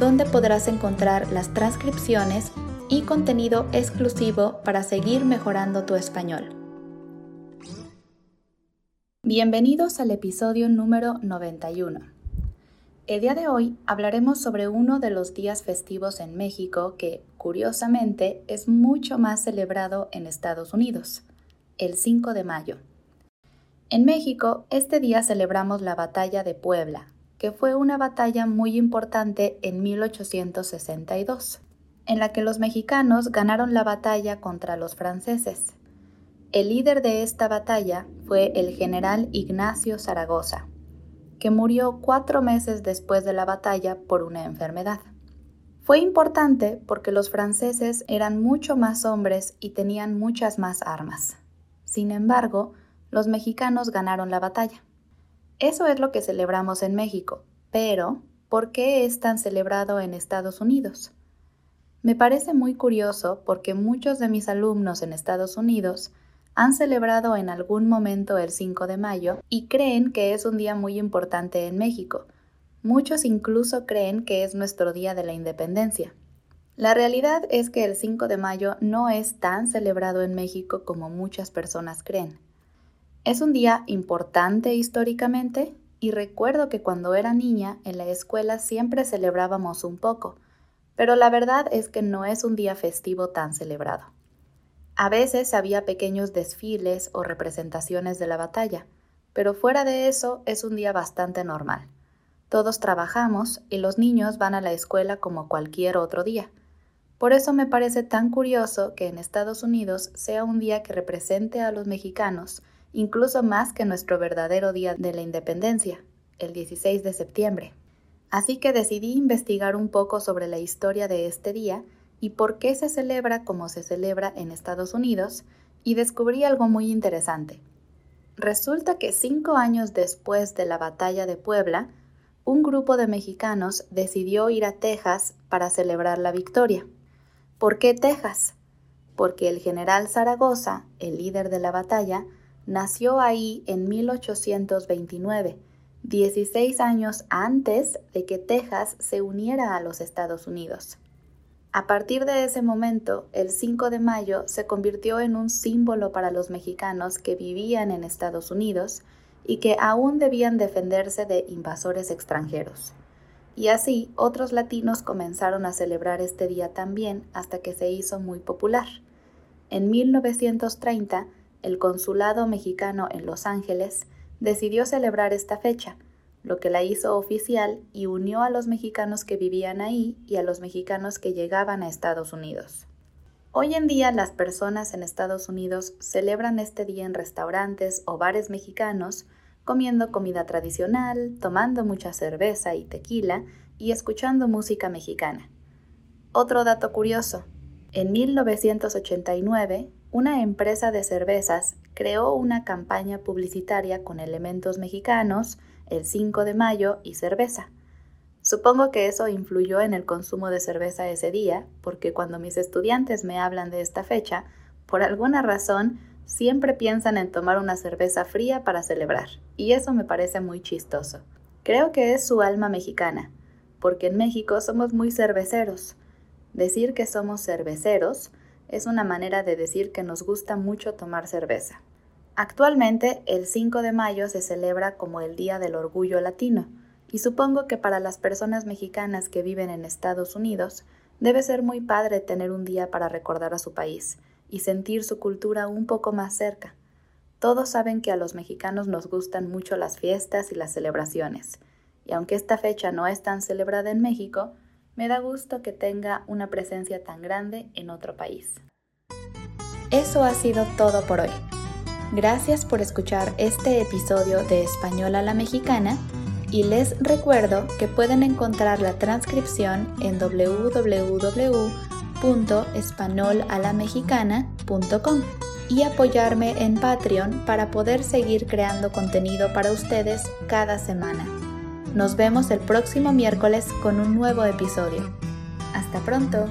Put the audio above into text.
donde podrás encontrar las transcripciones y contenido exclusivo para seguir mejorando tu español. Bienvenidos al episodio número 91. El día de hoy hablaremos sobre uno de los días festivos en México que, curiosamente, es mucho más celebrado en Estados Unidos, el 5 de mayo. En México, este día celebramos la Batalla de Puebla, que fue una batalla muy importante en 1862, en la que los mexicanos ganaron la batalla contra los franceses. El líder de esta batalla fue el general Ignacio Zaragoza, que murió cuatro meses después de la batalla por una enfermedad. Fue importante porque los franceses eran mucho más hombres y tenían muchas más armas. Sin embargo, los mexicanos ganaron la batalla. Eso es lo que celebramos en México, pero ¿por qué es tan celebrado en Estados Unidos? Me parece muy curioso porque muchos de mis alumnos en Estados Unidos han celebrado en algún momento el 5 de mayo y creen que es un día muy importante en México. Muchos incluso creen que es nuestro día de la independencia. La realidad es que el 5 de mayo no es tan celebrado en México como muchas personas creen. Es un día importante históricamente y recuerdo que cuando era niña en la escuela siempre celebrábamos un poco, pero la verdad es que no es un día festivo tan celebrado. A veces había pequeños desfiles o representaciones de la batalla, pero fuera de eso es un día bastante normal. Todos trabajamos y los niños van a la escuela como cualquier otro día. Por eso me parece tan curioso que en Estados Unidos sea un día que represente a los mexicanos incluso más que nuestro verdadero día de la independencia, el 16 de septiembre. Así que decidí investigar un poco sobre la historia de este día y por qué se celebra como se celebra en Estados Unidos, y descubrí algo muy interesante. Resulta que cinco años después de la batalla de Puebla, un grupo de mexicanos decidió ir a Texas para celebrar la victoria. ¿Por qué Texas? Porque el general Zaragoza, el líder de la batalla, nació ahí en 1829, 16 años antes de que Texas se uniera a los Estados Unidos. A partir de ese momento, el 5 de mayo se convirtió en un símbolo para los mexicanos que vivían en Estados Unidos y que aún debían defenderse de invasores extranjeros. Y así otros latinos comenzaron a celebrar este día también hasta que se hizo muy popular. En 1930, el consulado mexicano en Los Ángeles decidió celebrar esta fecha, lo que la hizo oficial y unió a los mexicanos que vivían ahí y a los mexicanos que llegaban a Estados Unidos. Hoy en día las personas en Estados Unidos celebran este día en restaurantes o bares mexicanos, comiendo comida tradicional, tomando mucha cerveza y tequila y escuchando música mexicana. Otro dato curioso, en 1989, una empresa de cervezas creó una campaña publicitaria con elementos mexicanos, el 5 de mayo y cerveza. Supongo que eso influyó en el consumo de cerveza ese día, porque cuando mis estudiantes me hablan de esta fecha, por alguna razón siempre piensan en tomar una cerveza fría para celebrar, y eso me parece muy chistoso. Creo que es su alma mexicana, porque en México somos muy cerveceros. Decir que somos cerveceros es una manera de decir que nos gusta mucho tomar cerveza. Actualmente, el 5 de mayo se celebra como el Día del Orgullo Latino, y supongo que para las personas mexicanas que viven en Estados Unidos, debe ser muy padre tener un día para recordar a su país y sentir su cultura un poco más cerca. Todos saben que a los mexicanos nos gustan mucho las fiestas y las celebraciones, y aunque esta fecha no es tan celebrada en México, me da gusto que tenga una presencia tan grande en otro país. Eso ha sido todo por hoy. Gracias por escuchar este episodio de Español a la Mexicana Y les recuerdo que pueden encontrar la transcripción en www.espanolalamexicana.com y apoyarme en Patreon para poder seguir creando contenido para ustedes cada semana. Nos vemos el próximo miércoles con un nuevo episodio. Hasta pronto.